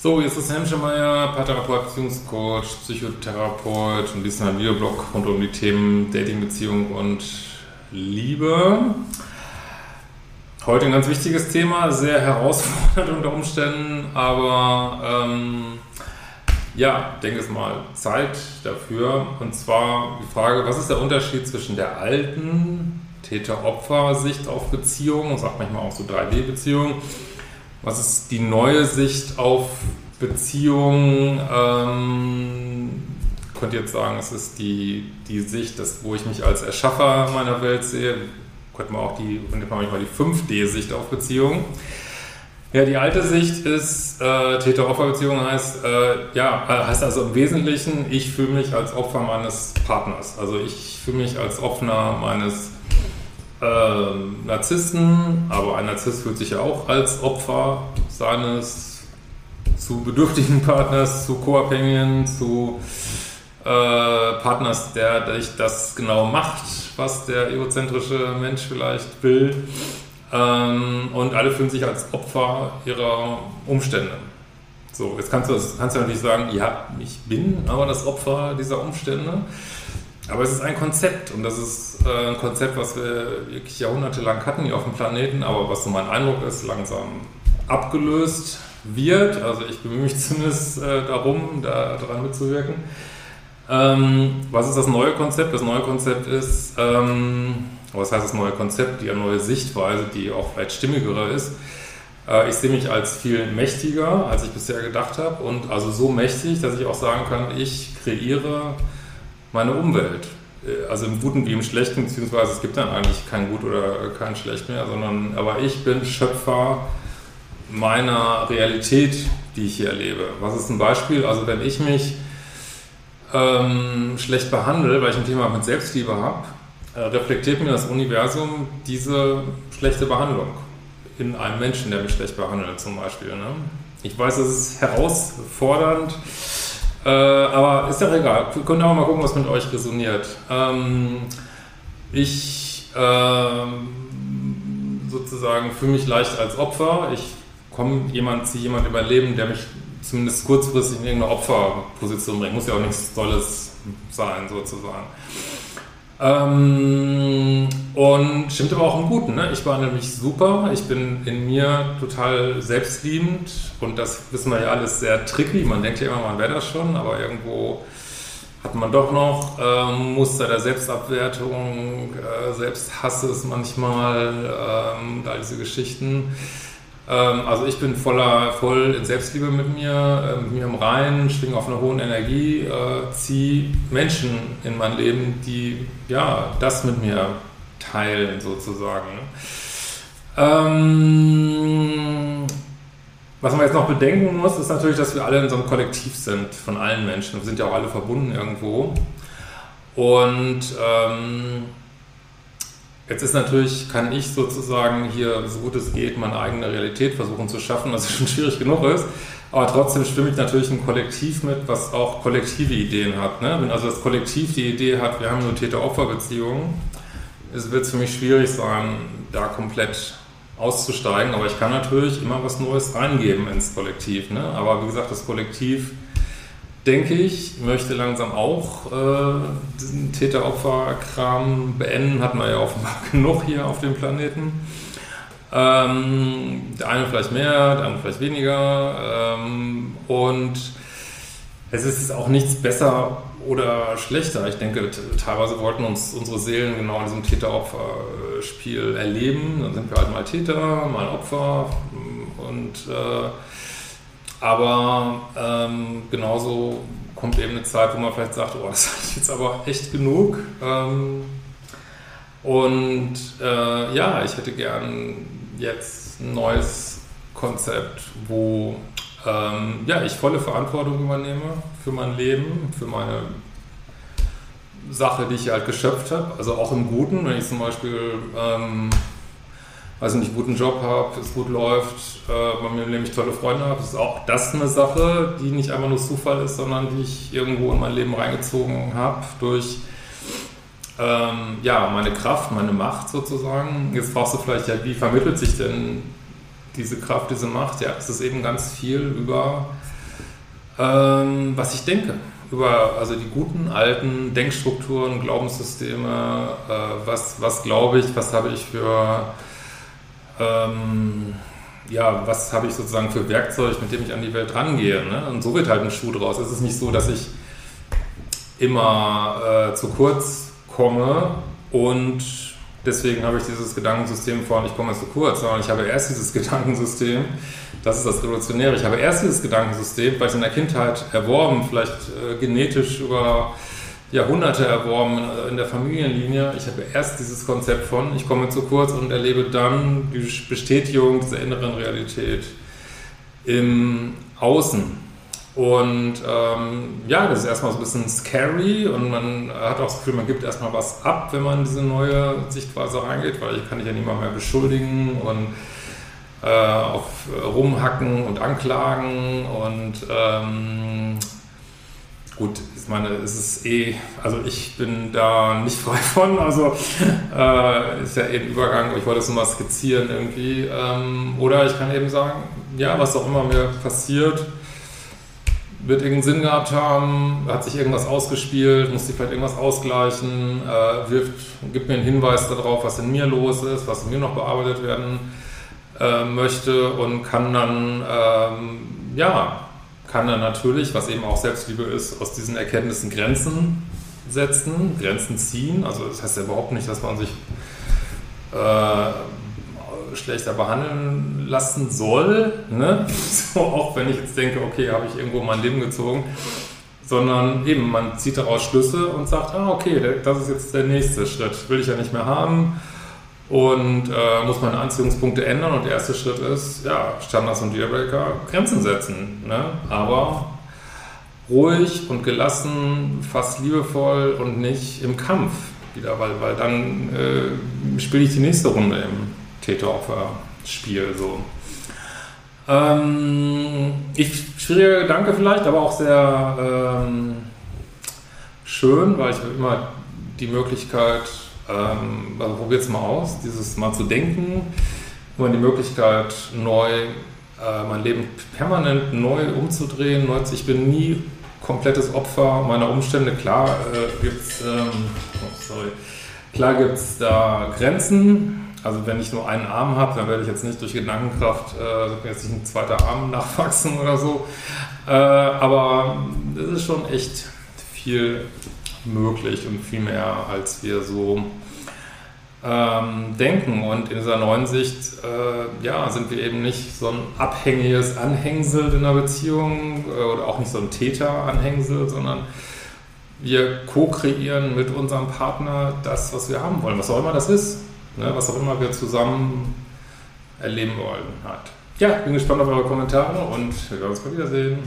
So, jetzt ist Hemschemeyer, Paartherapeut, Beziehungscoach, Psychotherapeut und diesmal ein Videoblog rund um die Themen Dating, Beziehung und Liebe. Heute ein ganz wichtiges Thema, sehr herausfordernd unter Umständen, aber ähm, ja, denke es mal, Zeit dafür. Und zwar die Frage, was ist der Unterschied zwischen der alten Täter-Opfer-Sicht auf Beziehungen, sagt manchmal auch so 3D-Beziehungen, was ist die neue Sicht auf Beziehungen? Ähm, könnte jetzt sagen, es ist die, die Sicht, dass, wo ich mich als Erschaffer meiner Welt sehe. Könnte man auch die, könnte man manchmal die 5D-Sicht auf Beziehungen. Ja, die alte Sicht ist, äh, Täter-Opfer-Beziehung heißt, äh, ja, heißt also im Wesentlichen, ich fühle mich als Opfer meines Partners. Also ich fühle mich als Opfer meines äh, Narzissten, aber ein Narzisst fühlt sich ja auch als Opfer seines zu bedürftigen Partners, zu Co-Abhängigen, zu äh, Partners, der durch das genau macht, was der egozentrische Mensch vielleicht will. Ähm, und alle fühlen sich als Opfer ihrer Umstände. So, jetzt kannst du, kannst du natürlich sagen, ja, ich bin aber das Opfer dieser Umstände. Aber es ist ein Konzept und das ist äh, ein Konzept, was wir wirklich jahrhundertelang hatten hier auf dem Planeten, aber was so mein Eindruck ist, langsam abgelöst wird. Also ich bemühe mich zumindest äh, darum, da daran mitzuwirken. Ähm, was ist das neue Konzept? Das neue Konzept ist, ähm, was heißt das neue Konzept? Die neue Sichtweise, die auch vielleicht stimmigere ist. Äh, ich sehe mich als viel mächtiger, als ich bisher gedacht habe und also so mächtig, dass ich auch sagen kann, ich kreiere meine Umwelt. Äh, also im Guten wie im Schlechten, beziehungsweise es gibt dann eigentlich kein Gut oder kein Schlecht mehr, sondern aber ich bin Schöpfer meiner Realität, die ich hier erlebe. Was ist ein Beispiel? Also wenn ich mich ähm, schlecht behandle, weil ich ein Thema mit Selbstliebe habe, äh, reflektiert mir das Universum diese schlechte Behandlung in einem Menschen, der mich schlecht behandelt zum Beispiel. Ne? Ich weiß, es ist herausfordernd, äh, aber ist ja egal. Wir können auch mal gucken, was mit euch resoniert. Ähm, ich ähm, sozusagen fühle mich leicht als Opfer. Ich komme jemand, ziehe jemand über Leben, der mich zumindest kurzfristig in irgendeine Opferposition bringt. Muss ja auch nichts Tolles sein, sozusagen. Ähm, und stimmt aber auch im Guten. Ne? Ich behandle mich super. Ich bin in mir total selbstliebend. Und das wissen wir ja alles sehr tricky. Man denkt ja immer, man wäre das schon, aber irgendwo hat man doch noch ähm, Muster der Selbstabwertung, äh, Selbsthasses manchmal, ähm, all diese Geschichten. Ähm, also ich bin voller, voll in Selbstliebe mit mir, äh, mit mir im Reinen, schwinge auf einer hohen Energie, äh, ziehe Menschen in mein Leben, die ja das mit mir teilen sozusagen. Ähm, was man jetzt noch bedenken muss, ist natürlich, dass wir alle in so einem Kollektiv sind von allen Menschen. Wir sind ja auch alle verbunden irgendwo. Und ähm, Jetzt ist natürlich, kann ich sozusagen hier, so gut es geht, meine eigene Realität versuchen zu schaffen, was schon schwierig genug ist. Aber trotzdem stimme ich natürlich ein Kollektiv mit, was auch kollektive Ideen hat. Ne? Wenn also das Kollektiv die Idee hat, wir haben nur Täter-Opfer-Beziehungen, wird es für mich schwierig sein, da komplett auszusteigen. Aber ich kann natürlich immer was Neues reingeben ins Kollektiv. Ne? Aber wie gesagt, das Kollektiv denke ich, möchte langsam auch äh, diesen Täter-Opfer-Kram beenden. Hatten wir ja offenbar genug hier auf dem Planeten. Ähm, der eine vielleicht mehr, der andere vielleicht weniger. Ähm, und es ist auch nichts besser oder schlechter. Ich denke, teilweise wollten uns unsere Seelen genau in diesem Täter-Opfer-Spiel erleben. Dann sind wir halt mal Täter, mal Opfer und äh, aber ähm, genauso kommt eben eine Zeit, wo man vielleicht sagt, oh, das ist jetzt aber echt genug. Ähm, und äh, ja, ich hätte gern jetzt ein neues Konzept, wo ähm, ja, ich volle Verantwortung übernehme für mein Leben, für meine Sache, die ich halt geschöpft habe. Also auch im Guten, wenn ich zum Beispiel ähm, weiß nicht, guten Job habe, es gut läuft, äh, bei mir nämlich tolle Freunde habe, ist auch das eine Sache, die nicht einfach nur Zufall ist, sondern die ich irgendwo in mein Leben reingezogen habe durch ähm, ja, meine Kraft, meine Macht sozusagen. Jetzt fragst du vielleicht, ja, wie vermittelt sich denn diese Kraft, diese Macht, ja, es ist eben ganz viel über, ähm, was ich denke. Über also die guten alten Denkstrukturen, Glaubenssysteme, äh, was, was glaube ich, was habe ich für, ähm, ja, was habe ich sozusagen für Werkzeug, mit dem ich an die Welt rangehe. Ne? Und so wird halt ein Schuh draus. Es ist nicht so, dass ich immer äh, zu kurz komme und deswegen habe ich dieses Gedankensystem vor, ich komme zu kurz, sondern ich habe erst dieses Gedankensystem, das ist das Revolutionäre, ich habe erst dieses Gedankensystem, weil ich in der Kindheit erworben, vielleicht äh, genetisch über Jahrhunderte erworben äh, in der Familienlinie. Ich habe erst dieses Konzept von, ich komme zu kurz und erlebe dann die Bestätigung dieser inneren Realität im Außen. Und ähm, ja, das ist erstmal so ein bisschen scary und man hat auch das Gefühl, man gibt erstmal was ab, wenn man in diese neue Sichtweise reingeht, weil ich kann dich ja niemand mehr beschuldigen und äh, auf rumhacken und anklagen und ähm, gut, ich meine, es ist eh, also ich bin da nicht frei von, also äh, ist ja eben Übergang, ich wollte es nur mal skizzieren irgendwie. Ähm, oder ich kann eben sagen, ja, was auch immer mir passiert, wird irgendeinen Sinn gehabt haben, hat sich irgendwas ausgespielt, muss sich vielleicht irgendwas ausgleichen, äh, wirft, gibt mir einen Hinweis darauf, was in mir los ist, was in mir noch bearbeitet werden äh, möchte und kann dann, ähm, ja, kann dann natürlich, was eben auch Selbstliebe ist, aus diesen Erkenntnissen Grenzen setzen, Grenzen ziehen. Also das heißt ja überhaupt nicht, dass man sich äh, schlechter behandeln lassen soll. Ne? So, auch wenn ich jetzt denke, okay, habe ich irgendwo mein Leben gezogen. Sondern eben, man zieht daraus Schlüsse und sagt, ah, okay, das ist jetzt der nächste Schritt. Will ich ja nicht mehr haben. Und äh, muss meine Anziehungspunkte ändern. Und der erste Schritt ist, ja, Standards und Dealbreaker, Grenzen setzen. Ne? Aber ruhig und gelassen, fast liebevoll und nicht im Kampf wieder, weil, weil dann äh, spiele ich die nächste Runde im Täter-Opfer-Spiel. So. Ähm, schwieriger Gedanke vielleicht, aber auch sehr ähm, schön, weil ich immer die Möglichkeit, ähm, also probiert es mal aus, dieses mal zu denken, immer die Möglichkeit, neu äh, mein Leben permanent neu umzudrehen. Neu, ich bin nie komplettes Opfer meiner Umstände. Klar äh, gibt es ähm, oh, da Grenzen, also wenn ich nur einen Arm habe, dann werde ich jetzt nicht durch Gedankenkraft äh, jetzt nicht ein zweiter Arm nachwachsen oder so. Äh, aber es ist schon echt viel möglich und viel mehr, als wir so ähm, denken. Und in dieser neuen Sicht äh, ja, sind wir eben nicht so ein abhängiges Anhängsel in einer Beziehung äh, oder auch nicht so ein Täter-Anhängsel, sondern wir co-kreieren mit unserem Partner das, was wir haben wollen, was auch immer das ist ne, was auch immer wir zusammen erleben wollen. Hat. Ja, bin gespannt auf eure Kommentare und wir werden uns mal wiedersehen.